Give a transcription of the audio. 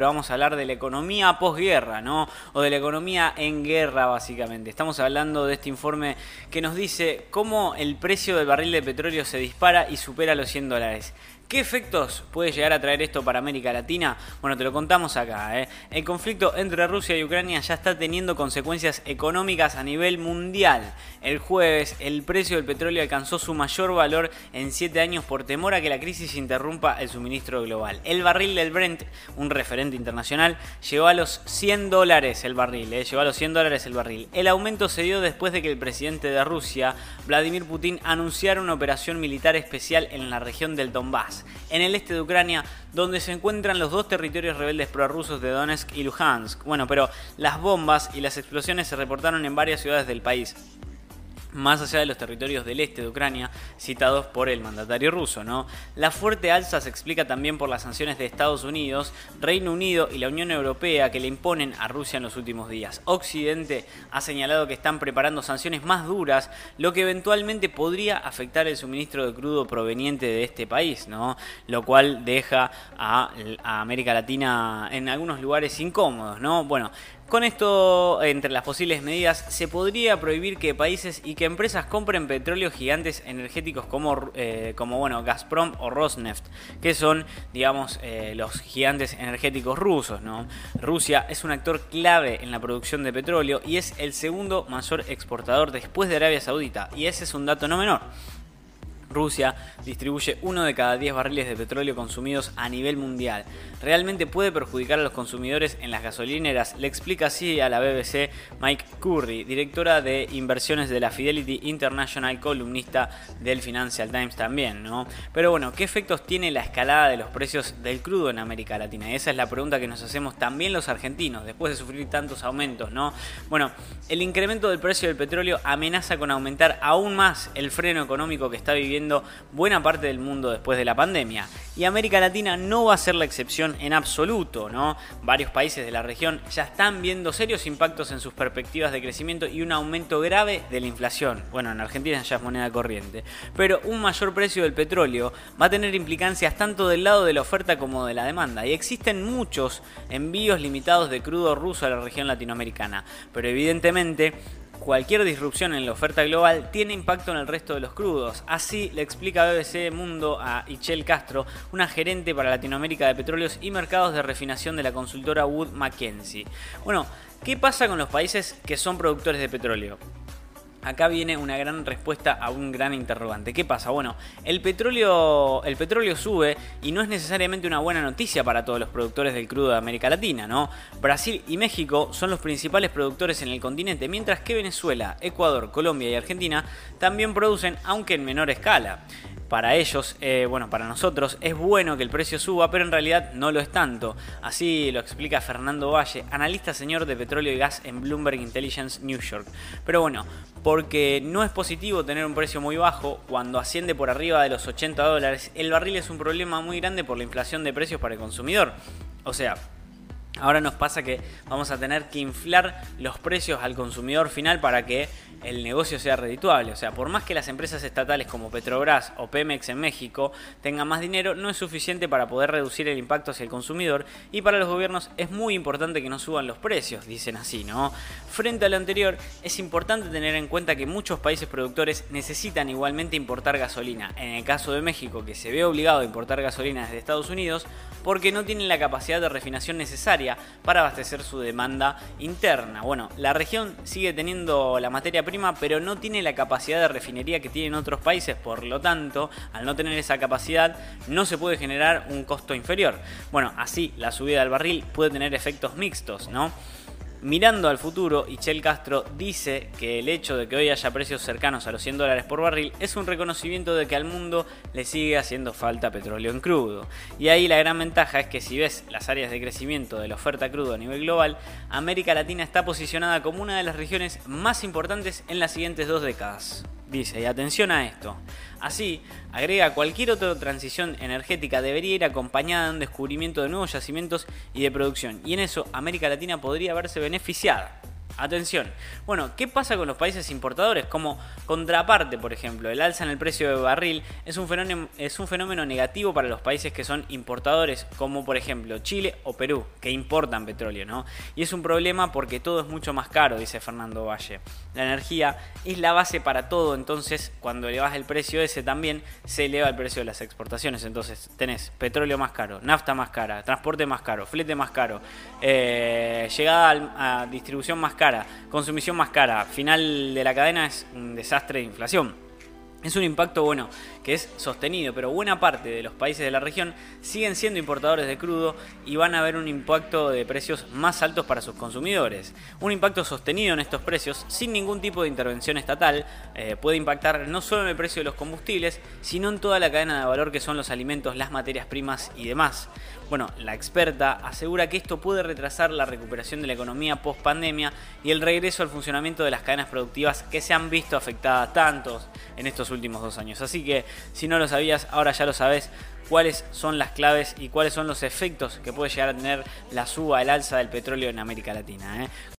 pero vamos a hablar de la economía posguerra, ¿no? O de la economía en guerra, básicamente. Estamos hablando de este informe que nos dice cómo el precio del barril de petróleo se dispara y supera los 100 dólares. ¿Qué efectos puede llegar a traer esto para América Latina? Bueno, te lo contamos acá. ¿eh? El conflicto entre Rusia y Ucrania ya está teniendo consecuencias económicas a nivel mundial. El jueves, el precio del petróleo alcanzó su mayor valor en 7 años por temor a que la crisis interrumpa el suministro global. El barril del Brent, un referente internacional, llegó a los 100 dólares el barril. ¿eh? Llegó a los 100 dólares el barril. El aumento se dio después de que el presidente de Rusia, Vladimir Putin, anunciara una operación militar especial en la región del Donbass en el este de Ucrania, donde se encuentran los dos territorios rebeldes prorrusos de Donetsk y Luhansk. Bueno, pero las bombas y las explosiones se reportaron en varias ciudades del país más allá de los territorios del este de Ucrania citados por el mandatario ruso. ¿no? La fuerte alza se explica también por las sanciones de Estados Unidos, Reino Unido y la Unión Europea que le imponen a Rusia en los últimos días. Occidente ha señalado que están preparando sanciones más duras, lo que eventualmente podría afectar el suministro de crudo proveniente de este país, ¿no? lo cual deja a, América Latina en algunos lugares incómodos. ¿no? Bueno, con esto, entre las posibles medidas, se podría prohibir que países y que empresas compren petróleo gigantes energéticos como, eh, como bueno, Gazprom o Rosneft, que son, digamos, eh, los gigantes energéticos rusos. Rusia es un actor clave en la producción de petróleo y es el segundo mayor exportador después de Arabia Saudita, y ese es un dato no menor. Rusia distribuye uno de cada 10 barriles de petróleo consumidos a nivel mundial. ¿Realmente puede perjudicar a los consumidores en las gasolineras? Le explica así a la BBC Mike Curry, directora de inversiones de la Fidelity International, columnista del Financial Times también, ¿no? Pero bueno, ¿qué efectos tiene la escalada de los precios del crudo en América Latina? Esa es la pregunta que nos hacemos también los argentinos, después de sufrir tantos aumentos, ¿no? Bueno, el incremento del precio del petróleo amenaza con aumentar aún más el freno económico que está viviendo buena parte del mundo después de la pandemia. Y América Latina no va a ser la excepción en absoluto, ¿no? Varios países de la región ya están viendo serios impactos en sus perspectivas de crecimiento y un aumento grave de la inflación. Bueno, en Argentina ya es moneda corriente. Pero un mayor precio del petróleo va a tener implicancias tanto del lado de la oferta como de la demanda. Y existen muchos envíos limitados de crudo ruso a la región latinoamericana. Pero evidentemente Cualquier disrupción en la oferta global tiene impacto en el resto de los crudos. Así le explica BBC Mundo a Ichel Castro, una gerente para Latinoamérica de petróleos y mercados de refinación de la consultora Wood Mackenzie. Bueno, ¿qué pasa con los países que son productores de petróleo? Acá viene una gran respuesta a un gran interrogante. ¿Qué pasa? Bueno, el petróleo, el petróleo sube y no es necesariamente una buena noticia para todos los productores del crudo de América Latina, ¿no? Brasil y México son los principales productores en el continente, mientras que Venezuela, Ecuador, Colombia y Argentina también producen, aunque en menor escala para ellos, eh, bueno, para nosotros es bueno que el precio suba, pero en realidad no lo es tanto. Así lo explica Fernando Valle, analista señor de petróleo y gas en Bloomberg Intelligence New York. Pero bueno, porque no es positivo tener un precio muy bajo, cuando asciende por arriba de los 80 dólares, el barril es un problema muy grande por la inflación de precios para el consumidor. O sea, Ahora nos pasa que vamos a tener que inflar los precios al consumidor final para que el negocio sea redituable. O sea, por más que las empresas estatales como Petrobras o Pemex en México tengan más dinero, no es suficiente para poder reducir el impacto hacia el consumidor y para los gobiernos es muy importante que no suban los precios, dicen así, ¿no? Frente a lo anterior, es importante tener en cuenta que muchos países productores necesitan igualmente importar gasolina. En el caso de México, que se ve obligado a importar gasolina desde Estados Unidos, porque no tienen la capacidad de refinación necesaria para abastecer su demanda interna. Bueno, la región sigue teniendo la materia prima, pero no tiene la capacidad de refinería que tienen otros países, por lo tanto, al no tener esa capacidad, no se puede generar un costo inferior. Bueno, así la subida del barril puede tener efectos mixtos, ¿no? Mirando al futuro, Ichel Castro dice que el hecho de que hoy haya precios cercanos a los 100 dólares por barril es un reconocimiento de que al mundo le sigue haciendo falta petróleo en crudo. Y ahí la gran ventaja es que si ves las áreas de crecimiento de la oferta crudo a nivel global, América Latina está posicionada como una de las regiones más importantes en las siguientes dos décadas. Dice, y atención a esto. Así, agrega cualquier otra transición energética debería ir acompañada de un descubrimiento de nuevos yacimientos y de producción. Y en eso América Latina podría verse beneficiada. Atención. Bueno, ¿qué pasa con los países importadores? Como contraparte, por ejemplo, el alza en el precio de barril es un fenómeno, negativo para los países que son importadores, como por ejemplo Chile o Perú, que importan petróleo, ¿no? Y es un problema porque todo es mucho más caro, dice Fernando Valle. La energía es la base para todo, entonces cuando elevas el precio ese también se eleva el precio de las exportaciones. Entonces tenés petróleo más caro, nafta más cara, transporte más caro, flete más caro, eh, llegada a distribución más cara consumición más cara, final de la cadena es un desastre de inflación. Es un impacto bueno que es sostenido, pero buena parte de los países de la región siguen siendo importadores de crudo y van a ver un impacto de precios más altos para sus consumidores. Un impacto sostenido en estos precios sin ningún tipo de intervención estatal eh, puede impactar no solo en el precio de los combustibles, sino en toda la cadena de valor que son los alimentos, las materias primas y demás. Bueno, la experta asegura que esto puede retrasar la recuperación de la economía post pandemia y el regreso al funcionamiento de las cadenas productivas que se han visto afectadas tantos en estos últimos dos años. Así que si no lo sabías, ahora ya lo sabes cuáles son las claves y cuáles son los efectos que puede llegar a tener la suba, el alza del petróleo en América Latina. ¿eh?